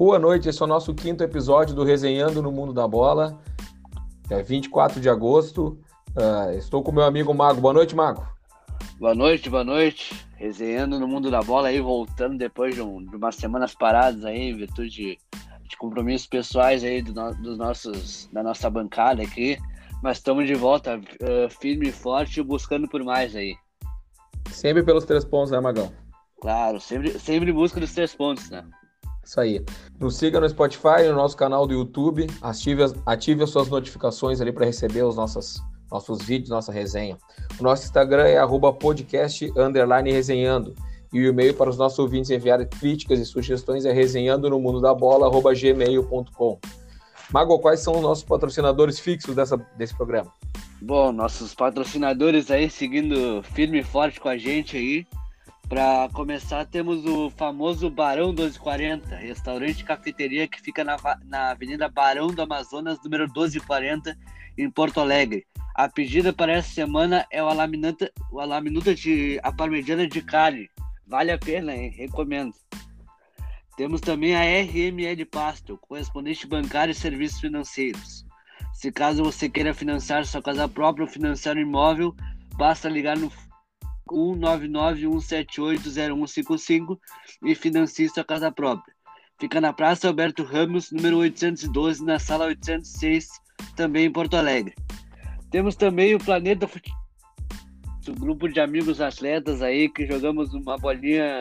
Boa noite, esse é o nosso quinto episódio do Resenhando no Mundo da Bola. É 24 de agosto. Uh, estou com meu amigo Mago. Boa noite, Mago. Boa noite, boa noite. Resenhando no Mundo da Bola aí, voltando depois de, um, de umas semanas paradas aí, em virtude de, de compromissos pessoais aí do, dos nossos, da nossa bancada aqui. Mas estamos de volta, uh, firme e forte, buscando por mais aí. Sempre pelos três pontos, né, Magão? Claro, sempre, sempre em busca dos três pontos, né? Isso aí. Nos siga no Spotify, no nosso canal do YouTube. Ative as, ative as suas notificações ali para receber os nossos, nossos vídeos, nossa resenha. O nosso Instagram é podcast resenhando. E o e-mail para os nossos ouvintes enviarem críticas e sugestões é resenhando no mundo da bola, gmail.com. Mago, quais são os nossos patrocinadores fixos dessa, desse programa? Bom, nossos patrocinadores aí seguindo firme e forte com a gente aí. Para começar, temos o famoso Barão 1240, restaurante e cafeteria que fica na, na Avenida Barão do Amazonas, número 1240, em Porto Alegre. A pedida para essa semana é o alaminuta, o alaminuta de a parmegiana de carne. Vale a pena, hein? Recomendo. Temos também a RML Pasto, correspondente bancário e serviços financeiros. Se caso você queira financiar sua casa própria ou financiar um imóvel, basta ligar no 199-178-0155 e financie sua casa própria. Fica na Praça Alberto Ramos, número 812, na sala 806, também em Porto Alegre. Temos também o Planeta Futebol, um grupo de amigos atletas aí que jogamos uma bolinha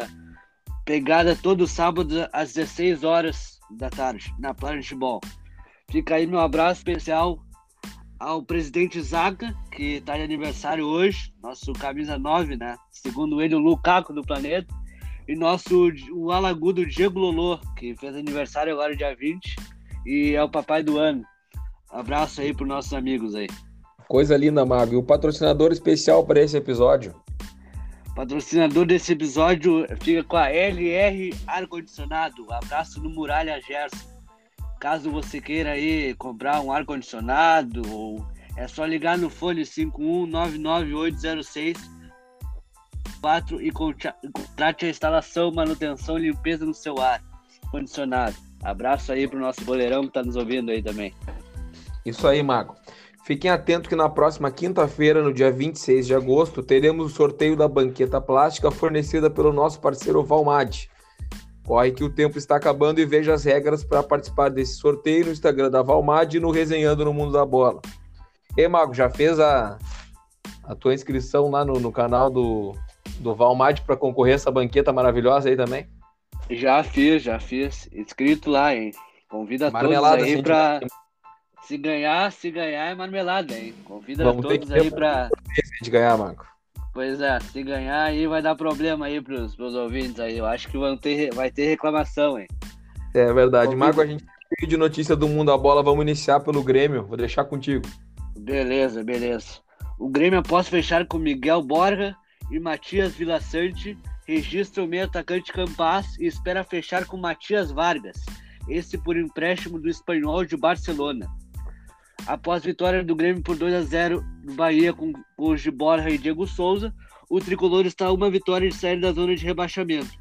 pegada todo sábado às 16 horas da tarde na Planet Ball. Fica aí meu abraço especial ao presidente Zaga, que está de aniversário hoje, nosso camisa 9, né? Segundo ele, o Lukaku do planeta. E nosso o alagudo Diego Lolo, que fez aniversário agora dia 20 e é o papai do ano. Abraço aí para nossos amigos aí. Coisa linda, Mago. E o patrocinador especial para esse episódio? Patrocinador desse episódio fica com a LR Ar Condicionado. Abraço no Muralha Gerson. Caso você queira aí comprar um ar-condicionado, é só ligar no fone 5199806 4 e contrate a instalação, manutenção e limpeza no seu ar condicionado. Abraço aí pro nosso goleirão que tá nos ouvindo aí também. Isso aí, Mago. Fiquem atentos que na próxima quinta-feira, no dia 26 de agosto, teremos o sorteio da banqueta plástica fornecida pelo nosso parceiro Valmad. Corre que o tempo está acabando e veja as regras para participar desse sorteio no Instagram da Valmad e no Resenhando no Mundo da Bola. E Mago, já fez a, a tua inscrição lá no, no canal do, do Valmad para concorrer a essa banqueta maravilhosa aí também? Já fiz, já fiz. Inscrito lá, hein? Convida marmelada, todos aí assim, para se ganhar, se ganhar é marmelada, hein? Convida Vamos todos aí para de ganhar, Marco. Pois é, se ganhar aí vai dar problema aí pros, pros ouvintes aí. Eu acho que vão ter, vai ter reclamação, hein? É verdade. Marco, a gente tem de notícia do mundo da bola. Vamos iniciar pelo Grêmio. Vou deixar contigo. Beleza, beleza. O Grêmio, após fechar com Miguel Borja e Matias Vilaçante, registra o meio atacante Campas e espera fechar com Matias Vargas, esse por empréstimo do espanhol de Barcelona. Após vitória do Grêmio por 2 a 0 no Bahia com de Borja e Diego Souza, o tricolor está a uma vitória de sair da zona de rebaixamento.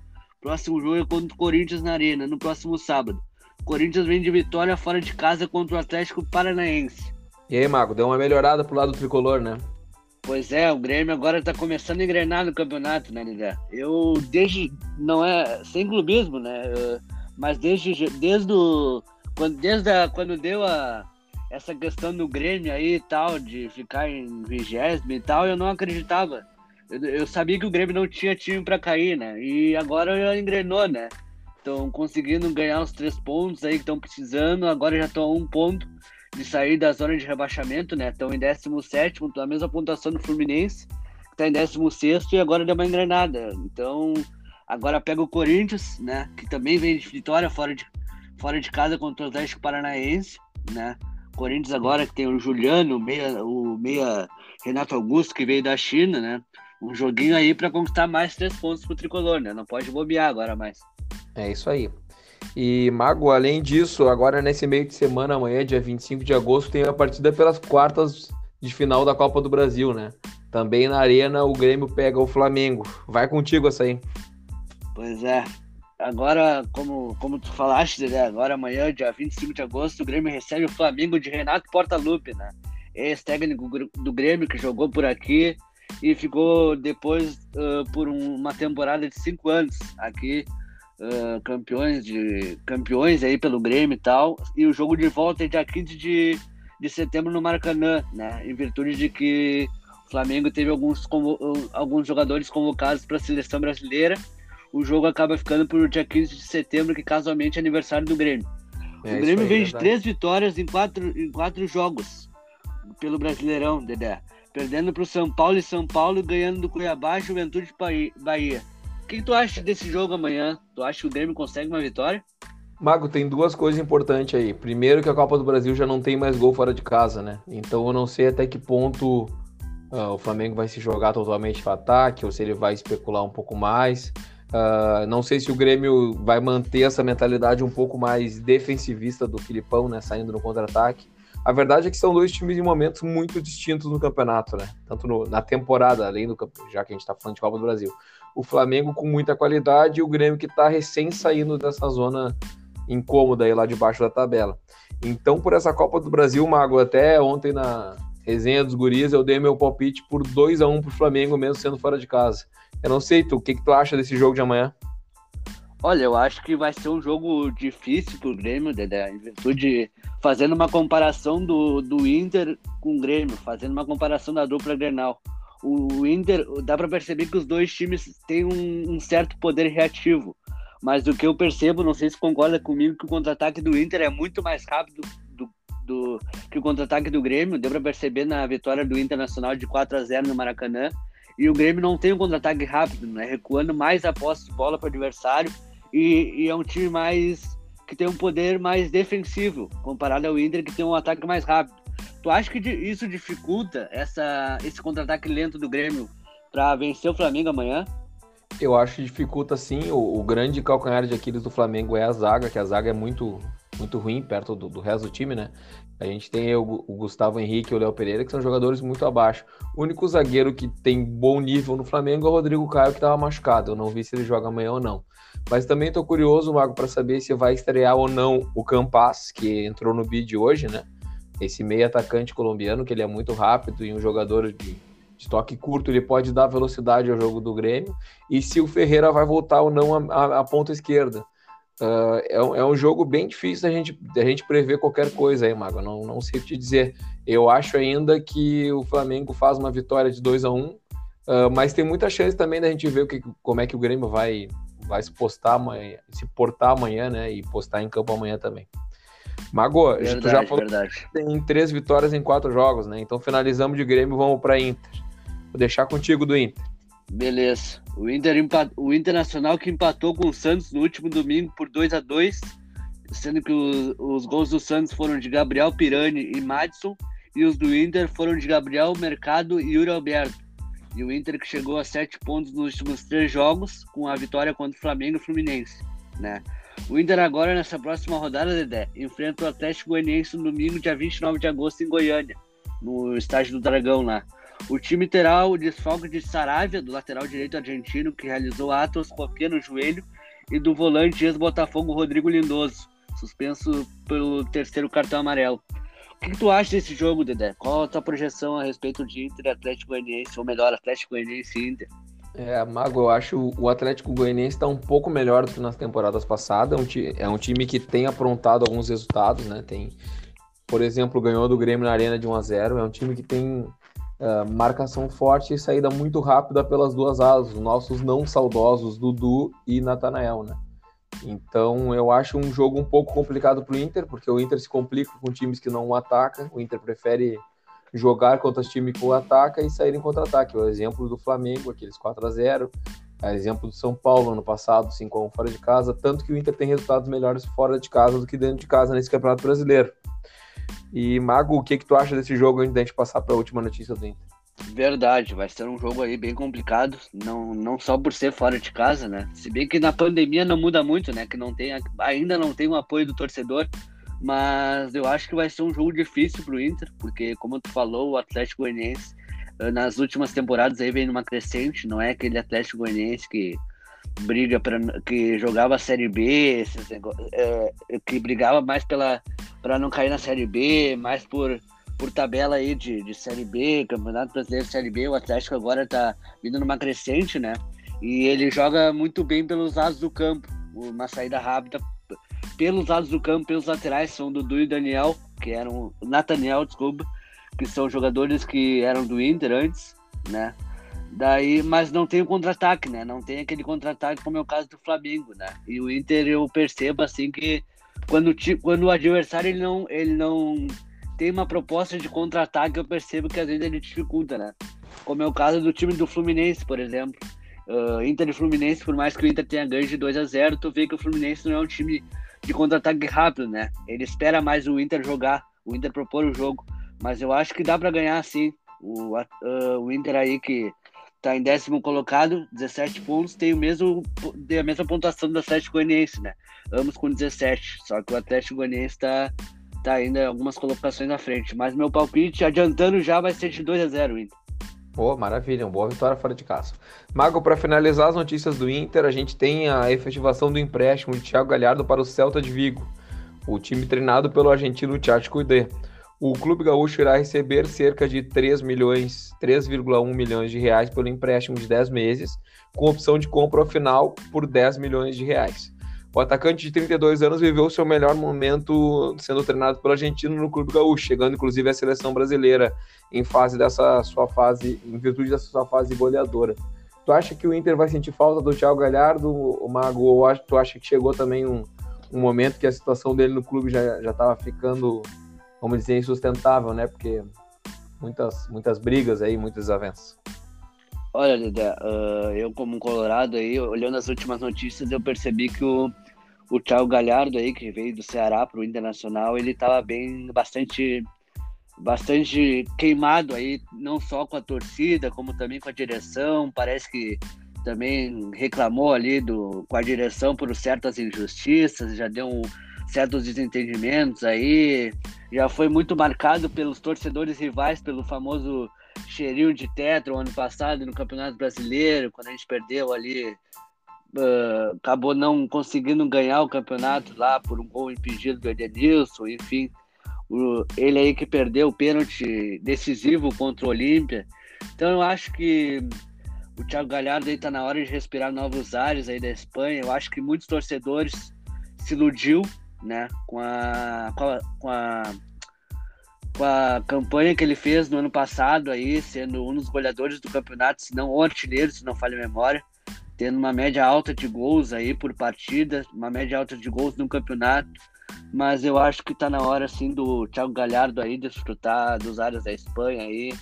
Próximo jogo é contra o Corinthians na Arena, no próximo sábado. O Corinthians vem de vitória fora de casa contra o Atlético Paranaense. E aí, Mago, deu uma melhorada pro lado do tricolor, né? Pois é, o Grêmio agora tá começando a engrenar no campeonato, né, Nidé? Eu, desde. Não é. Sem clubismo, né? mas desde. Desde o. Quando, desde a, quando deu a essa questão do Grêmio aí e tal, de ficar em vigésimo e tal, eu não acreditava. Eu, eu sabia que o Grêmio não tinha time para cair, né? E agora engrenou, né? Estão conseguindo ganhar os três pontos aí que estão precisando, agora já estão a um ponto de sair da zona de rebaixamento, né? Estão em 17, a mesma pontuação do Fluminense, que está em 16 e agora deu uma engrenada. Então, agora pega o Corinthians, né? Que também vem de vitória fora de, fora de casa contra o Atlético Paranaense, né? Corinthians agora que tem o Juliano, o meia, o meia Renato Augusto, que veio da China, né? Um joguinho aí para conquistar mais três pontos pro tricolor, né? Não pode bobear agora mais. É isso aí. E, Mago, além disso, agora nesse meio de semana, amanhã, dia 25 de agosto, tem a partida pelas quartas de final da Copa do Brasil, né? Também na Arena, o Grêmio pega o Flamengo. Vai contigo essa aí. Pois é. Agora, como, como tu falaste, né? Agora amanhã, dia 25 de agosto, o Grêmio recebe o Flamengo de Renato Portaluppi, né? Ex-técnico do Grêmio que jogou por aqui e ficou depois uh, por um, uma temporada de cinco anos aqui, uh, campeões de campeões aí pelo Grêmio e tal. E o jogo de volta é dia 15 de, de setembro no Maracanã, né? Em virtude de que o Flamengo teve alguns, alguns jogadores convocados para a seleção brasileira. O jogo acaba ficando para o dia 15 de setembro, que casualmente é aniversário do Grêmio. É, o Grêmio vem de três vitórias em quatro, em quatro jogos pelo Brasileirão, Dedé. Perdendo para o São Paulo e São Paulo, ganhando do Cuiabá e Juventude Bahia. O que, que tu acha desse jogo amanhã? Tu acha que o Grêmio consegue uma vitória? Mago, tem duas coisas importantes aí. Primeiro que a Copa do Brasil já não tem mais gol fora de casa, né? Então eu não sei até que ponto uh, o Flamengo vai se jogar totalmente para ataque ou se ele vai especular um pouco mais. Uh, não sei se o Grêmio vai manter essa mentalidade um pouco mais defensivista do Filipão, né? Saindo no contra-ataque. A verdade é que são dois times em momentos muito distintos no campeonato, né? Tanto no, na temporada, além do já que a gente está falando de Copa do Brasil. O Flamengo com muita qualidade e o Grêmio que está recém saindo dessa zona incômoda aí lá debaixo da tabela. Então, por essa Copa do Brasil, Mago, até ontem na resenha dos guris, eu dei meu palpite por 2 a 1 pro Flamengo, mesmo sendo fora de casa. Eu não sei, tu, o que, que tu acha desse jogo de amanhã? Olha, eu acho que vai ser um jogo difícil pro Grêmio, Dedé, em virtude fazendo uma comparação do, do Inter com o Grêmio, fazendo uma comparação da dupla Grenal. O, Inter, dá para perceber que os dois times têm um, um, certo poder reativo, mas o que eu percebo, não sei se concorda comigo, que o contra-ataque do Inter é muito mais rápido do, que o contra-ataque do Grêmio. Deu para perceber na vitória do Internacional de 4 a 0 no Maracanã. E o Grêmio não tem um contra-ataque rápido, né? Recuando mais a posse de bola para o adversário e, e, é um time mais que tem um poder mais defensivo comparado ao Inter que tem um ataque mais rápido. Tu acha que isso dificulta essa, esse contra-ataque lento do Grêmio para vencer o Flamengo amanhã? Eu acho que dificulta sim. O, o, grande calcanhar de Aquiles do Flamengo é a zaga, que a zaga é muito, muito ruim perto do, do resto do time, né? A gente tem o, o Gustavo Henrique e o Léo Pereira, que são jogadores muito abaixo. O único zagueiro que tem bom nível no Flamengo é o Rodrigo Caio, que estava machucado. Eu não vi se ele joga amanhã ou não. Mas também estou curioso, Mago, para saber se vai estrear ou não o Campas, que entrou no bid hoje, né? Esse meio atacante colombiano, que ele é muito rápido e um jogador de, de toque curto, ele pode dar velocidade ao jogo do Grêmio. E se o Ferreira vai voltar ou não à ponta esquerda. Uh, é, um, é, um jogo bem difícil da gente, da gente prever qualquer coisa aí, Mago. Não, não sei te dizer. Eu acho ainda que o Flamengo faz uma vitória de 2 a 1 um, uh, mas tem muita chance também da gente ver o que, como é que o Grêmio vai, vai se postar amanhã, se portar amanhã, né? E postar em campo amanhã também. Mago, verdade, tu já falou verdade. que tem três vitórias em quatro jogos, né? Então finalizamos de Grêmio vamos para Inter. Vou deixar contigo do Inter. Beleza. O, Inter empat... o Internacional que empatou com o Santos no último domingo por 2 a 2 sendo que os, os gols do Santos foram de Gabriel Pirani e Madison, e os do Inter foram de Gabriel Mercado e Yuri Alberto. E o Inter que chegou a sete pontos nos últimos três jogos, com a vitória contra o Flamengo e o Fluminense, né? O Inter agora, nessa próxima rodada, Dedé, enfrenta o Atlético Goianiense no domingo, dia 29 de agosto, em Goiânia, no estádio do Dragão lá. O time terá o desfalque de Saravia, do lateral direito argentino, que realizou atroscopia no joelho, e do volante ex-Botafogo Rodrigo Lindoso, suspenso pelo terceiro cartão amarelo. O que, que, tu acha desse jogo, Dedé? Qual a tua projeção a respeito de Inter Atlético Goianiense, ou melhor, Atlético Goianiense e Inter? É, Mago, eu acho o Atlético Goianiense está um pouco melhor do que nas temporadas passadas. É um, é um, time que tem aprontado alguns resultados, né? Tem, por exemplo, ganhou do Grêmio na Arena de 1 a 0 É um time que tem uh, marcação forte e saída muito rápida pelas duas alas, os nossos não saudosos Dudu e Natanael, né? Então eu acho um jogo um pouco complicado para o Inter, porque o Inter se complica com times que não atacam. O Inter prefere jogar contra times que o atacam e sair em contra-ataque. O exemplo do Flamengo, aqueles 4 a 0 o exemplo do São Paulo ano passado, 5 a 1 fora de casa, tanto que o Inter tem resultados melhores fora de casa do que dentro de casa nesse Campeonato Brasileiro. E Mago, o que que tu acha desse jogo antes da gente passar para a última notícia do Inter? Verdade, vai ser um jogo aí bem complicado, não, não só por ser fora de casa, né? Se bem que na pandemia não muda muito, né? Que não tem, ainda não tem o apoio do torcedor, mas eu acho que vai ser um jogo difícil pro Inter, porque como tu falou, o Atlético Goianiense eh, nas últimas temporadas aí vem numa crescente, não é aquele Atlético Goianiense que briga para que jogava a Série B, é, que brigava mais pela para não cair na Série B, mais por por tabela aí de, de Série B, Campeonato Brasileiro de Série B, o Atlético agora tá vindo numa crescente, né? E ele joga muito bem pelos lados do campo, uma saída rápida pelos lados do campo, pelos laterais, são Dudu e Daniel, que eram. Nathaniel, desculpa, que são jogadores que eram do Inter antes, né? Daí, mas não tem o contra-ataque, né? Não tem aquele contra-ataque como é o caso do Flamengo, né? E o Inter eu percebo assim que quando, quando o adversário ele não, ele não tem uma proposta de contra-ataque, eu percebo que às vezes ele dificulta, né? Como é o caso do time do Fluminense, por exemplo. Uh, Inter e Fluminense, por mais que o Inter tenha ganho de 2 a 0 tu vê que o Fluminense não é um time de contra-ataque rápido, né? Ele espera mais o Inter jogar, o Inter propor o jogo. Mas eu acho que dá para ganhar sim. O, uh, o Inter aí que tá em décimo colocado, 17 pontos, tem o mesmo tem a mesma pontuação do Atlético Goianiense, né? Ambos com 17. Só que o Atlético Goianiense tá, tá ainda algumas colocações na frente. Mas meu palpite, adiantando já, vai ser de 2 a 0 Inter. Pô, maravilha, uma boa vitória fora de casa. Mago, para finalizar as notícias do Inter, a gente tem a efetivação do empréstimo de Thiago Galhardo para o Celta de Vigo, o time treinado pelo argentino Thiago Cuidé. O clube gaúcho irá receber cerca de 3 milhões, 3,1 milhões de reais pelo empréstimo de 10 meses, com opção de compra ao final por 10 milhões de reais. O atacante de 32 anos viveu seu melhor momento sendo treinado pelo argentino no clube gaúcho, chegando inclusive à seleção brasileira em fase dessa sua fase, em virtude dessa sua fase goleadora. Tu acha que o Inter vai sentir falta do Thiago Galhardo, o Mago, ou tu acha que chegou também um, um momento que a situação dele no clube já estava ficando vamos dizer, insustentável, né? Porque muitas, muitas brigas aí, muitas desavenças. Olha, Dedé, uh, eu como colorado aí, olhando as últimas notícias, eu percebi que o, o Thiago Galhardo aí, que veio do Ceará para o Internacional, ele estava bem, bastante, bastante queimado aí, não só com a torcida, como também com a direção, parece que também reclamou ali do, com a direção por certas injustiças, já deu um, certos desentendimentos aí, já foi muito marcado pelos torcedores rivais, pelo famoso cheirinho de tetra o ano passado no Campeonato Brasileiro, quando a gente perdeu ali, uh, acabou não conseguindo ganhar o campeonato lá por um gol impedido do Edenilson, enfim, ele aí que perdeu o pênalti decisivo contra o Olímpia. Então eu acho que o Thiago Galhardo aí tá na hora de respirar novos ares aí da Espanha. Eu acho que muitos torcedores se iludiu né? Com a, com a, com a, com a campanha que ele fez no ano passado aí, sendo um dos goleadores do campeonato, se não o artilheiro, se não falha a memória, tendo uma média alta de gols aí por partida, uma média alta de gols no campeonato. Mas eu acho que tá na hora assim do Thiago Galhardo aí desfrutar dos áreas da Espanha aí,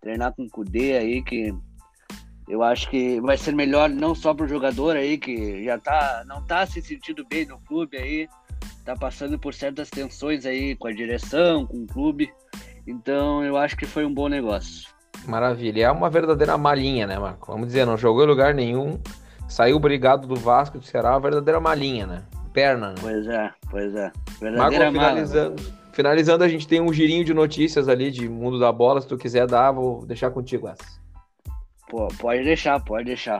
treinar com o Cudê aí que eu acho que vai ser melhor não só pro jogador aí que já tá não tá se sentindo bem no clube aí, tá passando por certas tensões aí com a direção, com o clube. Então eu acho que foi um bom negócio. Maravilha. É uma verdadeira malinha, né, Marco? Vamos dizer, não jogou em lugar nenhum, saiu brigado do Vasco do Ceará, uma verdadeira malinha, né? Perna, né? Pois é, pois é. Verdadeira Marco, finalizando, mala, finalizando, a gente tem um girinho de notícias ali de mundo da bola. Se tu quiser dar, vou deixar contigo essa. Pô, pode deixar, pode deixar.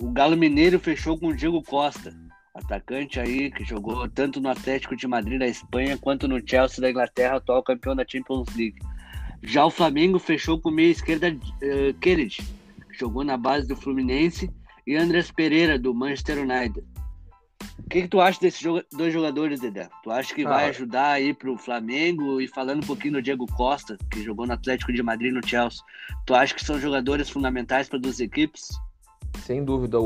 O Galo Mineiro fechou com o Diego Costa atacante aí que jogou tanto no Atlético de Madrid da Espanha quanto no Chelsea da Inglaterra, atual campeão da Champions League. Já o Flamengo fechou com o meia esquerda uh, Kennedy, que jogou na base do Fluminense, e Andrés Pereira do Manchester United. O que, que tu acha desses dois jogadores, Dedé? Tu acha que ah, vai ajudar aí pro Flamengo? E falando um pouquinho do Diego Costa, que jogou no Atlético de Madrid no Chelsea, tu acha que são jogadores fundamentais para duas equipes? Sem dúvida,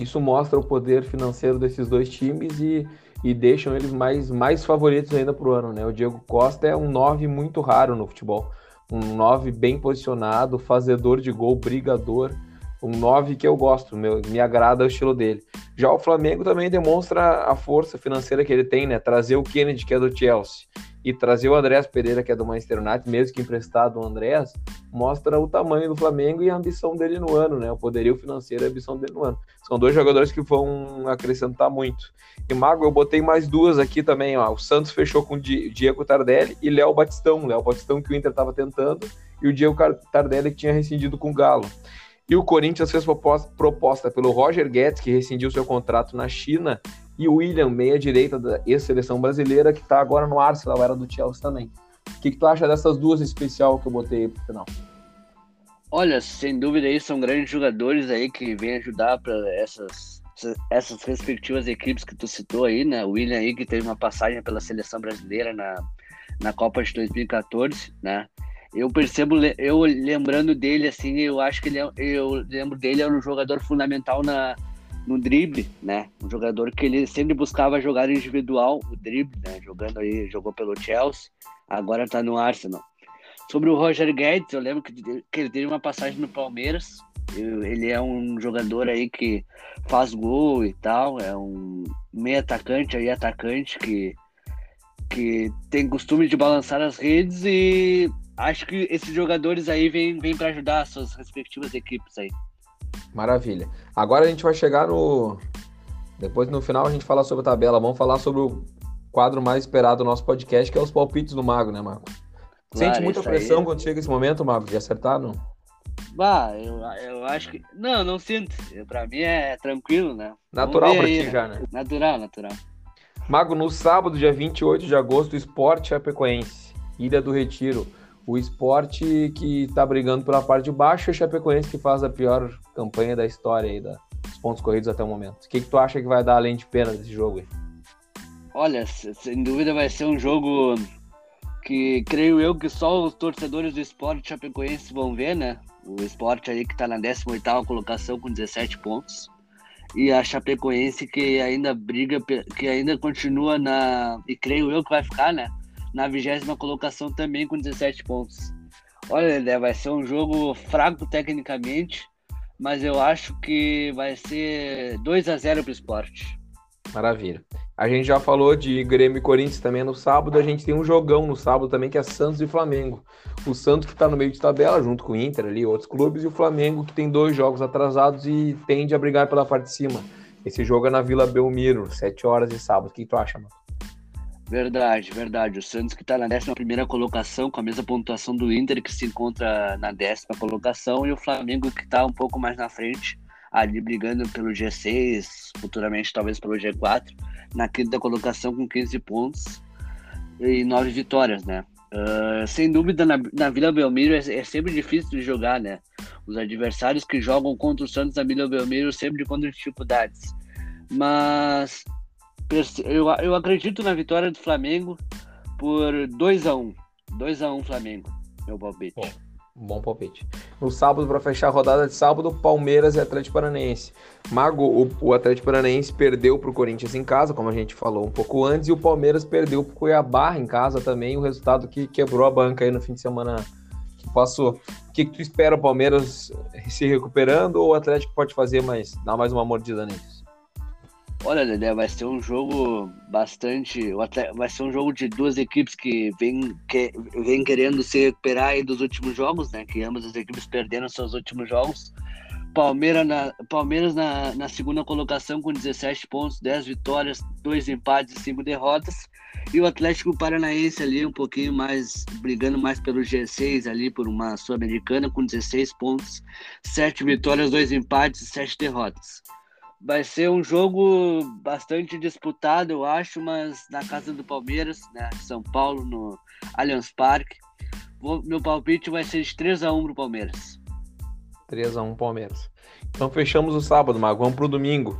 isso mostra o poder financeiro desses dois times e, e deixam eles mais, mais favoritos ainda para o ano. Né? O Diego Costa é um 9 muito raro no futebol. Um 9 bem posicionado, fazedor de gol, brigador. Um 9 que eu gosto, meu, me agrada o estilo dele. Já o Flamengo também demonstra a força financeira que ele tem, né? Trazer o Kennedy, que é do Chelsea, e trazer o Andrés Pereira, que é do Manchester United, mesmo que emprestado o Andrés, mostra o tamanho do Flamengo e a ambição dele no ano, né? O poderio financeiro e a ambição dele no ano. São dois jogadores que vão acrescentar muito. E Mago, eu botei mais duas aqui também, ó. O Santos fechou com Diego Tardelli e Léo Batistão. Léo Batistão que o Inter estava tentando e o Diego Tardelli que tinha rescindido com o Galo. E o Corinthians fez proposta pelo Roger Guedes, que rescindiu seu contrato na China, e o William, meia-direita da ex-seleção brasileira, que está agora no Arsenal, era do Chelsea também. O que, que, tu acha dessas duas especial que eu botei pro final? Olha, sem dúvida aí são grandes jogadores aí que vêm ajudar para essas, essas respectivas equipes que tu citou aí, né? O William aí que teve uma passagem pela seleção brasileira na, na Copa de 2014, né? Eu percebo, eu lembrando dele assim, eu acho que ele é, eu lembro dele é um jogador fundamental na, no drible, né? Um jogador que ele sempre buscava jogar individual, o drible, né? Jogando aí, jogou pelo Chelsea, agora tá no Arsenal. Sobre o Roger Guedes, eu lembro que, que ele teve uma passagem no Palmeiras. Ele é um jogador aí que faz gol e tal, é um meio atacante aí, atacante que, que tem costume de balançar as redes e acho que esses jogadores aí vêm, vêm para ajudar as suas respectivas equipes aí. Maravilha. Agora a gente vai chegar no. Depois no final a gente fala sobre a tabela. Vamos falar sobre o quadro mais esperado do nosso podcast, que é os palpites do Mago, né, Marco? Claro, Sente muita pressão aí... quando chega esse momento, Mago, de acertar, não? Bah, eu, eu acho que. Não, não sinto. Pra mim é tranquilo, né? Natural pra aí, ti né? já, né? Natural, natural. Mago, no sábado, dia 28 de agosto, Esporte Chapecoense, Ilha do Retiro. O esporte que tá brigando pela parte de baixo e o Chapecoense que faz a pior campanha da história aí, dos pontos corridos até o momento. O que, que tu acha que vai dar além de pena desse jogo aí? Olha, sem dúvida vai ser um jogo que creio eu que só os torcedores do esporte chapecoense vão ver, né? O esporte aí que tá na 18ª colocação com 17 pontos. E a Chapecoense que ainda briga, que ainda continua na... E creio eu que vai ficar, né? Na vigésima colocação também com 17 pontos. Olha, né, vai ser um jogo fraco tecnicamente, mas eu acho que vai ser 2 a 0 pro esporte. Maravilha. A gente já falou de Grêmio e Corinthians também no sábado. A gente tem um jogão no sábado também, que é Santos e Flamengo. O Santos que está no meio de tabela, junto com o Inter ali, outros clubes, e o Flamengo que tem dois jogos atrasados e tende a brigar pela parte de cima. Esse jogo é na Vila Belmiro, 7 horas de sábado. O que tu acha, mano? Verdade, verdade. O Santos que está na 11 colocação, com a mesma pontuação do Inter, que se encontra na décima colocação, e o Flamengo que está um pouco mais na frente, ali brigando pelo G6, futuramente talvez pelo G4 na quinta colocação com 15 pontos e 9 vitórias, né? Uh, sem dúvida, na, na Vila Belmiro é, é, sempre difícil de jogar, né? Os adversários que jogam contra o Santos na Vila Belmiro sempre encontram dificuldades. Mas eu, eu acredito na vitória do Flamengo por 2 a 1 um. 2 a 1 Flamengo, meu palpite. Bom. Bom palpite. No sábado, para fechar a rodada de sábado, Palmeiras e Atlético Paranaense. Mago, o, o Atlético Paranaense perdeu para o Corinthians em casa, como a gente falou um pouco antes, e o Palmeiras perdeu para o Cuiabá em casa também, o resultado que quebrou a banca aí no fim de semana que passou. O que, que tu espera o Palmeiras se recuperando ou o Atlético pode fazer mais, dar mais uma mordida neles? Olha, Dedé, vai ser um jogo bastante. Vai ser um jogo de duas equipes que vêm que, vem querendo se recuperar aí dos últimos jogos, né? Que ambas as equipes perderam seus últimos jogos. Palmeiras na, Palmeiras na, na segunda colocação com 17 pontos, 10 vitórias, 2 empates e 5 derrotas. E o Atlético Paranaense ali um pouquinho mais, brigando mais pelo G6 ali, por uma Sul-Americana com 16 pontos, 7 vitórias, 2 empates e 7 derrotas. Vai ser um jogo bastante disputado, eu acho, mas na casa do Palmeiras, né, São Paulo, no Allianz Parque. Meu palpite vai ser de 3 x 1 pro Palmeiras. 3 x 1 Palmeiras. Então fechamos o sábado, Mago. Vamos pro domingo.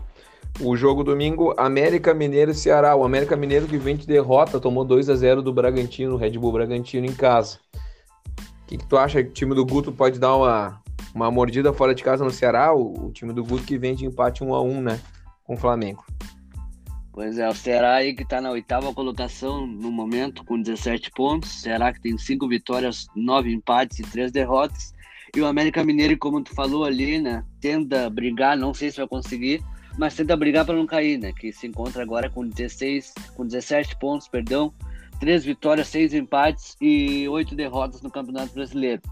O jogo domingo, América Mineiro e Ceará. O América Mineiro que vem de derrota, tomou 2 x 0 do Bragantino, Red Bull Bragantino em casa. O que, que tu acha que o time do Guto pode dar uma, uma mordida fora de casa no Ceará, o, o time do Guto que vem de empate 1 a 1 né? Com o Flamengo. Pois é, o Ceará aí que tá na oitava colocação no momento, com 17 pontos. Ceará que tem cinco vitórias, nove empates e três derrotas. E o América Mineiro, como tu falou ali, né? Tenta brigar, não sei se vai conseguir, mas tenta brigar para não cair, né? Que se encontra agora com 16, com 17 pontos, perdão, três vitórias, seis empates e oito derrotas no Campeonato Brasileiro.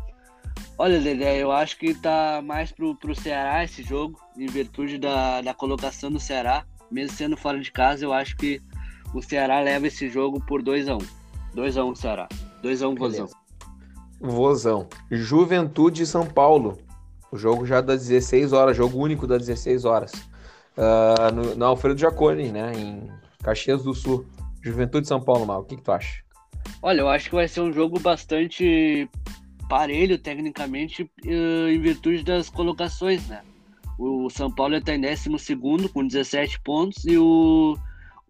Olha, Dedé, eu acho que tá mais pro, pro Ceará esse jogo, em virtude da, da colocação do Ceará. Mesmo sendo fora de casa, eu acho que o Ceará leva esse jogo por 2x1. 2x1 um. Ceará. 2x1 um, Vozão. Vozão. Juventude e São Paulo. O jogo já das 16 horas, jogo único das 16 horas. Uh, no, no Alfredo Jaconi, né? Em Caxias do Sul. Juventude de São Paulo, Mal. O que, que tu acha? Olha, eu acho que vai ser um jogo bastante parelho tecnicamente em virtude das colocações, né? O São Paulo está em 12 com 17 pontos e o,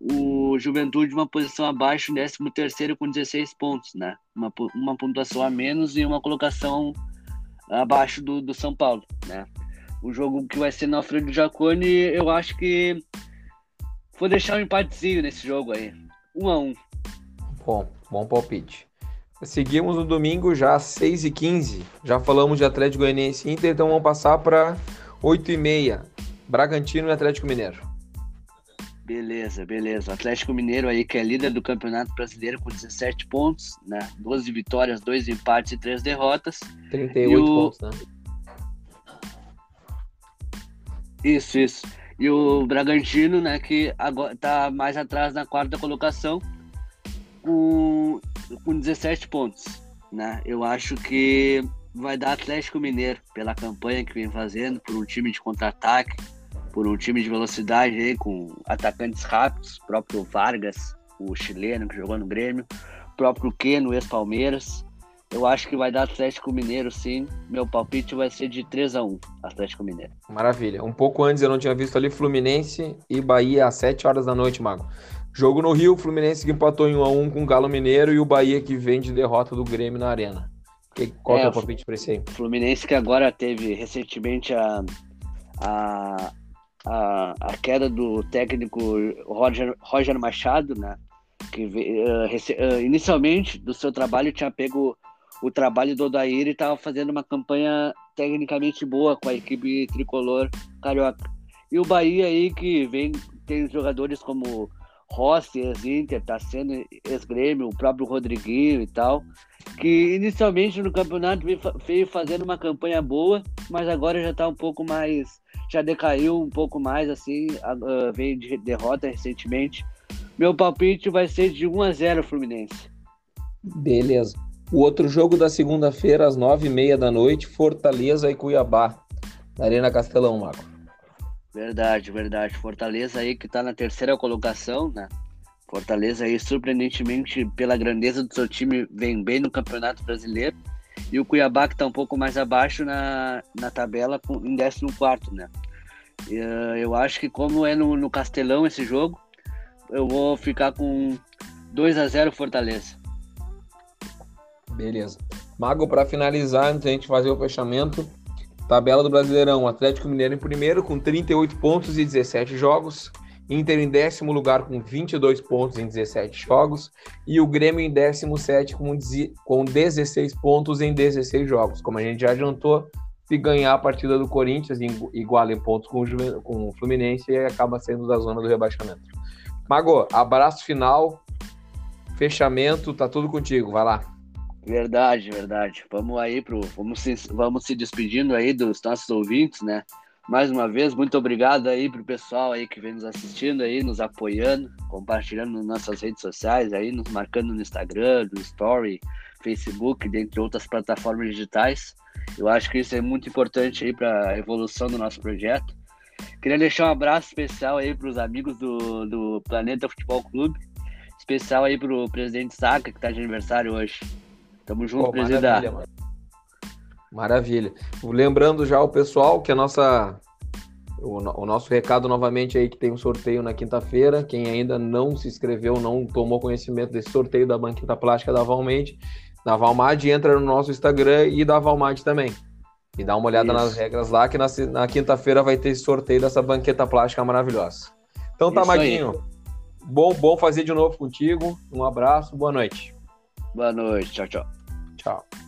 o Juventude uma posição abaixo, 13 com 16 pontos, né? Uma, uma pontuação a menos e uma colocação abaixo do, do São Paulo, né? O jogo que vai ser no Alfredo Jacone, eu acho que vou deixar um empatezinho nesse jogo aí. Um a um. Bom, bom palpite. Seguimos no domingo já às 6h15. Já falamos de Atlético Goianiense Inter, então vamos passar para 8h30. Bragantino e Atlético Mineiro. Beleza, beleza. Atlético Mineiro aí que é líder do Campeonato Brasileiro com 17 pontos, né? 12 vitórias, 2 empates e 3 derrotas. 38 o... pontos, né? Isso, isso. E o Bragantino, né, que agora tá mais atrás na quarta colocação com, com 17 pontos, né? Eu acho que vai dar Atlético Mineiro pela campanha que vem fazendo, por um time de contra-ataque, por um time de velocidade aí, com atacantes rápidos, próprio Vargas, o chileno que jogou no Grêmio, próprio Keno, ex-Palmeiras. Eu acho que vai dar Atlético Mineiro, sim. Meu palpite vai ser de 3 a 1 Atlético Mineiro. Maravilha. Um pouco antes eu não tinha visto ali Fluminense e Bahia às 7 horas da noite, Mago. Jogo no Rio, Fluminense que empatou em 1 a 1 com o Galo Mineiro e o Bahia que vem de derrota do Grêmio na Arena. Qual é, é o palpite para esse aí? Fluminense que agora teve recentemente a, a, a, a queda do técnico Roger, Roger Machado, né? Que uh, inicialmente do seu trabalho tinha pego o trabalho do Odair e estava fazendo uma campanha tecnicamente boa com a equipe tricolor carioca. E o Bahia aí que vem tem jogadores como Rossi, ex-Inter, tá sendo ex-Grêmio, o próprio Rodriguinho e tal, que inicialmente no campeonato veio fazendo uma campanha boa, mas agora já está um pouco mais, já decaiu um pouco mais, assim, veio de derrota recentemente. Meu palpite vai ser de 1 a 0 Fluminense. Beleza. O outro jogo da segunda-feira, às nove e meia da noite, Fortaleza e Cuiabá, na Arena Castelão, Marco. Verdade, verdade. Fortaleza aí que tá na terceira colocação, né? Fortaleza aí, surpreendentemente, pela grandeza do seu time, vem bem no Campeonato Brasileiro. E o Cuiabá que tá um pouco mais abaixo na, na tabela, em 14, né? E, uh, eu acho que como é no, no Castelão esse jogo, eu vou ficar com 2 a 0 Fortaleza. Beleza. Mago, para finalizar, antes a gente fazer o fechamento, tabela do Brasileirão, Atlético Mineiro em primeiro com 38 pontos e 17 jogos, Inter em décimo lugar com 22 pontos em 17 jogos e o Grêmio em 17 com, com 16 pontos em 16 jogos. Como a gente já adiantou, se ganhar a partida do Corinthians, iguala em pontos com o, com o Fluminense e acaba sendo da zona do rebaixamento. Mago, abraço final, fechamento, tá tudo contigo, vai lá. Verdade, verdade. Vamos aí pro. Vamos se, vamos se despedindo aí dos nossos ouvintes, né? Mais uma vez, muito obrigado aí pro pessoal aí que vem nos assistindo aí, nos apoiando, compartilhando nas nossas redes sociais aí, nos marcando no Instagram, no Story, Facebook, dentre outras plataformas digitais. Eu acho que isso é muito importante aí para a evolução do nosso projeto. Queria deixar um abraço especial aí para os amigos do, do Planeta Futebol Clube, especial aí para o presidente Saca, que está de aniversário hoje. Tamo junto, Pô, presidente. Maravilha, maravilha. Lembrando já o pessoal que a nossa o, o, nosso recado novamente aí que tem um sorteio na quinta-feira. Quem ainda não se inscreveu, não tomou conhecimento desse sorteio da banqueta plástica da Valmade, da Valmade, entra no nosso Instagram e da Valmade também. E dá uma olhada Isso. nas regras lá, que na, na quinta-feira vai ter esse sorteio dessa banqueta plástica maravilhosa. Então tá, Maguinho. Bom, bom fazer de novo contigo. Um abraço, boa noite. Boa noite, tchau, tchau. Tchau.